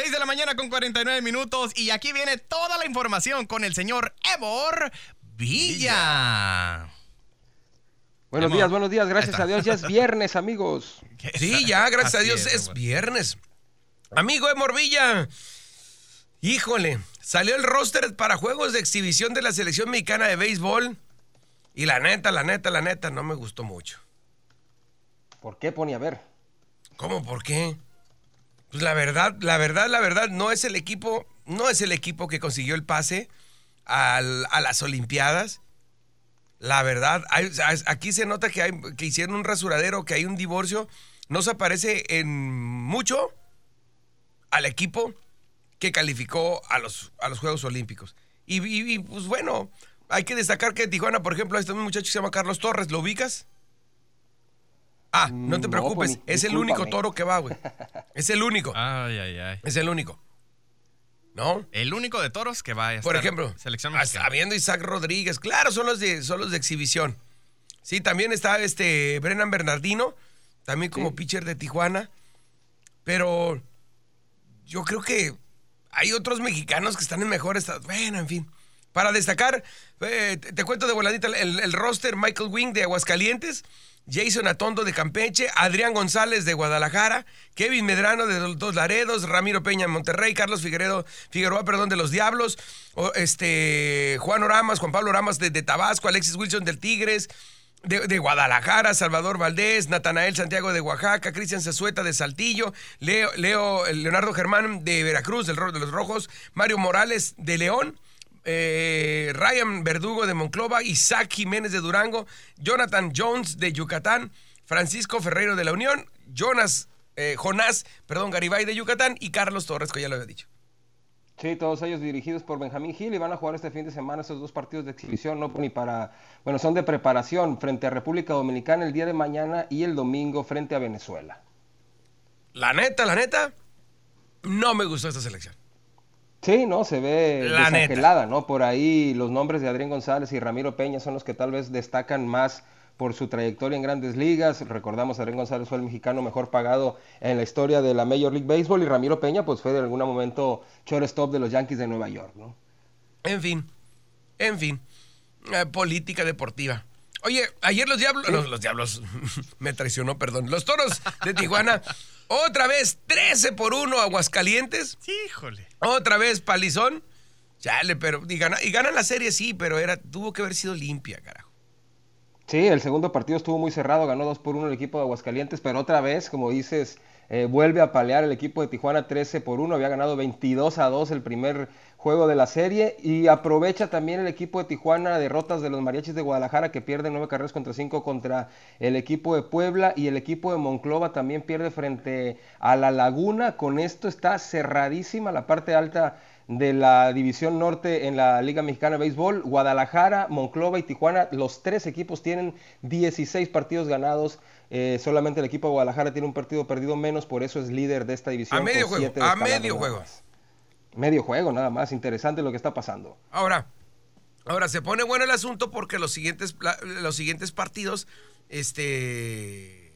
6 de la mañana con 49 minutos y aquí viene toda la información con el señor Evor Villa. Buenos días, buenos días. Gracias a Dios ya es viernes, amigos. Sí, ya, gracias a Dios es, viernes. Amigo de Morvilla, híjole, salió el roster para juegos de exhibición de la selección mexicana de béisbol. Y la neta, la neta, la neta, no me gustó mucho. ¿Por qué pone a ver? ¿Cómo? ¿Por qué? Pues la verdad, la verdad, la verdad, no es el equipo, no es el equipo que consiguió el pase a las Olimpiadas. La verdad, aquí se nota que, hay, que hicieron un rasuradero, que hay un divorcio. No se parece en mucho al equipo que calificó a los, a los Juegos Olímpicos. Y, pues bueno, hay que destacar que en Tijuana, por ejemplo, este muchacho que se llama Carlos Torres, ¿lo ubicas? Ah, no te no, preocupes, pues, es el único toro que va, güey. Es el único, Ay, ay, ay. es el único. ¿No? El único de toros que va a estar Por ejemplo, selección habiendo Isaac Rodríguez, claro, son los de, son los de exhibición. Sí, también está este Brennan Bernardino, también como pitcher de Tijuana. Pero yo creo que hay otros mexicanos que están en mejor estado. Bueno, en fin. Para destacar, eh, te, te cuento de voladita el, el roster: Michael Wing de Aguascalientes, Jason Atondo de Campeche, Adrián González de Guadalajara, Kevin Medrano de Dos Laredos, Ramiro Peña en Monterrey, Carlos Figueredo, Figueroa, perdón, de los Diablos, este, Juan Oramas, Juan Pablo Oramas de, de Tabasco, Alexis Wilson del Tigres, de, de Guadalajara, Salvador Valdés, Natanael Santiago de Oaxaca, Cristian Zazueta de Saltillo, Leo, Leo Leonardo Germán de Veracruz, del, de los Rojos, Mario Morales de León, eh, Ryan Verdugo de Monclova, Isaac Jiménez de Durango, Jonathan Jones de Yucatán, Francisco Ferreiro de la Unión, Jonas, eh, Jonás, perdón, Garibay de Yucatán y Carlos Torres, que ya lo había dicho. Sí, todos ellos dirigidos por Benjamín Gil y van a jugar este fin de semana esos dos partidos de exhibición, no ni para, bueno, son de preparación frente a República Dominicana el día de mañana y el domingo frente a Venezuela. La neta, la neta, no me gustó esta selección. Sí, no, se ve La neta. desangelada, ¿no? Por ahí los nombres de Adrián González y Ramiro Peña son los que tal vez destacan más por su trayectoria en grandes ligas. Recordamos, Adrián González fue el mexicano mejor pagado en la historia de la Major League Baseball y Ramiro Peña pues fue de algún momento shortstop de los Yankees de Nueva York, ¿no? En fin, en fin, eh, política deportiva. Oye, ayer los diablos, los, los diablos, me traicionó, perdón, los toros de Tijuana, otra vez 13 por 1 Aguascalientes, Híjole. otra vez palizón, chale, pero, y, gana- y ganan la serie, sí, pero era, tuvo que haber sido limpia, carajo. Sí, el segundo partido estuvo muy cerrado, ganó 2 por 1 el equipo de Aguascalientes, pero otra vez, como dices, eh, vuelve a palear el equipo de Tijuana 13 por 1, había ganado 22 a 2 el primer juego de la serie y aprovecha también el equipo de Tijuana derrotas de los Mariachis de Guadalajara que pierden 9 carreras contra 5 contra el equipo de Puebla y el equipo de Monclova también pierde frente a La Laguna, con esto está cerradísima la parte alta de la División Norte en la Liga Mexicana de Béisbol. Guadalajara, Monclova y Tijuana, los tres equipos tienen 16 partidos ganados. Eh, solamente el equipo de Guadalajara tiene un partido perdido menos, por eso es líder de esta división. A medio juego, a medio juego. Medio juego, nada más. Interesante lo que está pasando. Ahora, ahora se pone bueno el asunto porque los siguientes, los siguientes partidos, este,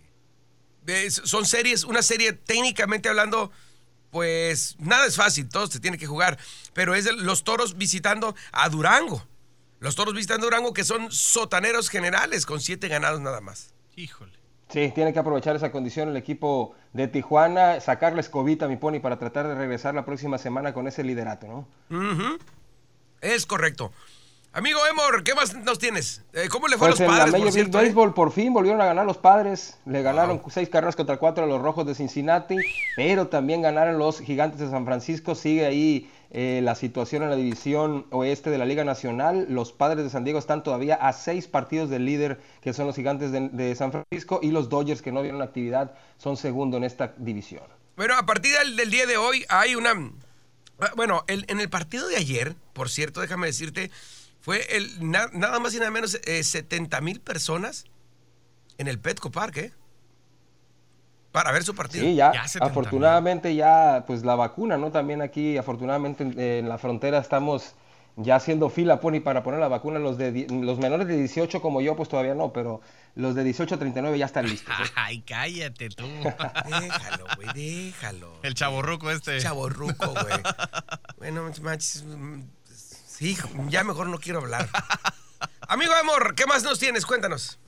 es- son series, una serie técnicamente hablando, pues nada es fácil, todo se tiene que jugar, pero es de los toros visitando a Durango. Los toros visitando a Durango que son sotaneros generales con siete ganados nada más. Híjole. Sí, tiene que aprovechar esa condición el equipo de Tijuana, sacarle escobita a mi pony para tratar de regresar la próxima semana con ese liderato, ¿no? Es correcto. Amigo Emor, ¿qué más nos tienes? Eh, ¿Cómo le fue Pues a en los la padres, Major por League cierto? eh? Por fin volvieron a ganar los padres. Le ganaron seis carreras contra cuatro a los Rojos de Cincinnati, pero también ganaron los Gigantes de San Francisco. Sigue ahí eh, la situación en la división oeste de la Liga Nacional. Los padres de San Diego están todavía a seis partidos del líder, que son los Gigantes de, de San Francisco, y los Dodgers, que no dieron actividad, son segundo en esta división. Bueno, a partir del, del día de hoy hay una... ah, Bueno, el- en el partido de ayer, por cierto, déjame decirte, fue el, na- nada más y nada menos eh, 70 mil personas en el Petco Park, ¿eh? Para ver su partido. Sí, ya, Ya 70,000. afortunadamente ya, pues la vacuna, ¿no? También aquí, afortunadamente en, en la frontera estamos ya haciendo fila, Pony, para poner la vacuna. Los, de, los menores de 18 como yo, pues todavía no, pero los de 18 a 39 ya están listos. ¿eh? Ay, cállate tú. Déjalo, güey, déjalo. El chaborruco este. Chaborruco, güey. Bueno, manches, sí, ya mejor no quiero hablar. Amigo Amor, ¿qué más nos tienes? Cuéntanos.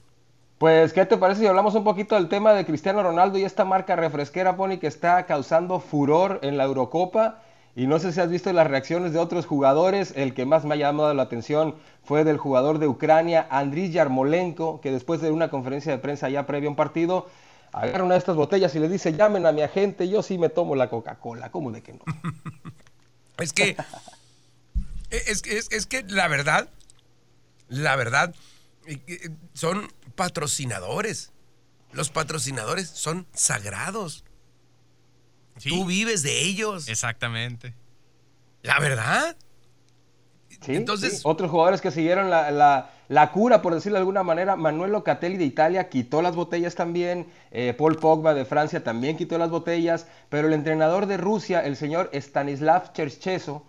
Pues, ¿qué te parece si hablamos un poquito del tema de Cristiano Ronaldo y esta marca refresquera, Pony, que está causando furor en la Eurocopa? Y no sé si has visto las reacciones de otros jugadores. El que más me ha llamado la atención fue del jugador de Ucrania, Andriy Yarmolenko, que después de una conferencia de prensa ya previa a un partido, agarra una de estas botellas y le dice, llamen a mi agente, yo sí me tomo la Coca-Cola. ¿Cómo de que no? es que, es, es, es que la verdad, la verdad, eh, eh, son patrocinadores. Los patrocinadores son sagrados. Sí, Tú vives de ellos. Exactamente. La verdad. Sí, Entonces- sí. Otros jugadores que siguieron la, la- la cura, por decirlo de alguna manera, Manuel Locatelli de Italia quitó las botellas también, eh, Paul Pogba de Francia también quitó las botellas, pero el entrenador de Rusia, el señor Stanislav Chercheso,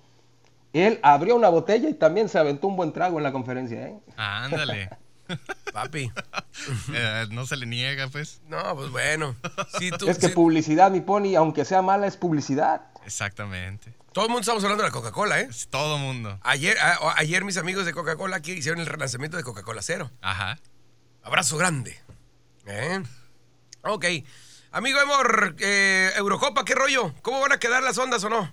él abrió una botella y también se aventó un buen trago en la conferencia. ¿eh? Ándale. Papi. Eh, no se le niega, pues. No, pues bueno. Si tú- Es que si- publicidad, mi pony, aunque sea mala, es publicidad. Exactamente. todo el mundo estamos hablando de la Coca-Cola, ¿eh? Es todo mundo. Ayer, a- ayer mis amigos de Coca-Cola aquí hicieron el relanzamiento de Coca-Cola Cero. Ajá. Abrazo grande. ¿Eh? Ok. Amigo Emor, eh, Eurocopa, ¿qué rollo? ¿Cómo van a quedar las ondas o no?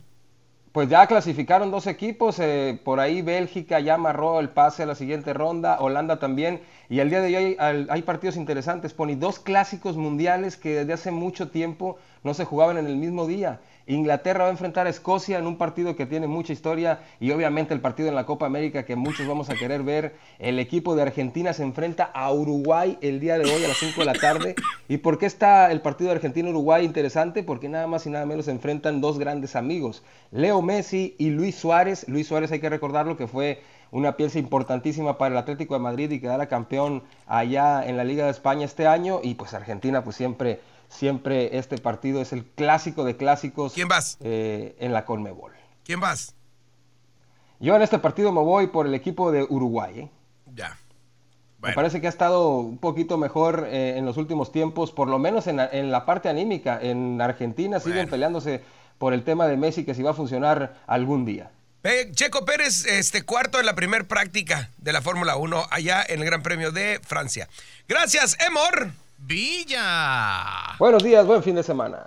Pues ya clasificaron dos equipos, eh, por ahí Bélgica ya amarró el pase a la siguiente ronda, Holanda también, y el día de hoy hay, partidos interesantes, Pony, dos clásicos mundiales que desde hace mucho tiempo no se jugaban en el mismo día. Inglaterra va a enfrentar a Escocia en un partido que tiene mucha historia y obviamente el partido en la Copa América que muchos vamos a querer ver. El equipo de Argentina se enfrenta a Uruguay el día de hoy a las 5 de la tarde. ¿Y por qué está el partido de Argentina-Uruguay interesante? Porque nada más y nada menos se enfrentan dos grandes amigos, Leo Messi y Luis Suárez. Luis Suárez hay que recordarlo que fue una pieza importantísima para el Atlético de Madrid y quedara campeón allá en la Liga de España este año. Y pues Argentina pues siempre, siempre este partido es el clásico de clásicos ¿Quién vas? eh, en la Conmebol. ¿Quién vas? Yo en este partido me voy por el equipo de Uruguay. ¿eh? Ya. Me parece que ha estado un poquito mejor eh, en los últimos tiempos, por lo menos en, la- en la parte anímica. En Argentina siguen peleándose por el tema de Messi, que si va a funcionar algún día. Checo Pérez, este cuarto en la primer práctica de la Fórmula 1 allá en el Gran Premio de Francia. Gracias, Emor. Villa. Buenos días, buen fin de semana.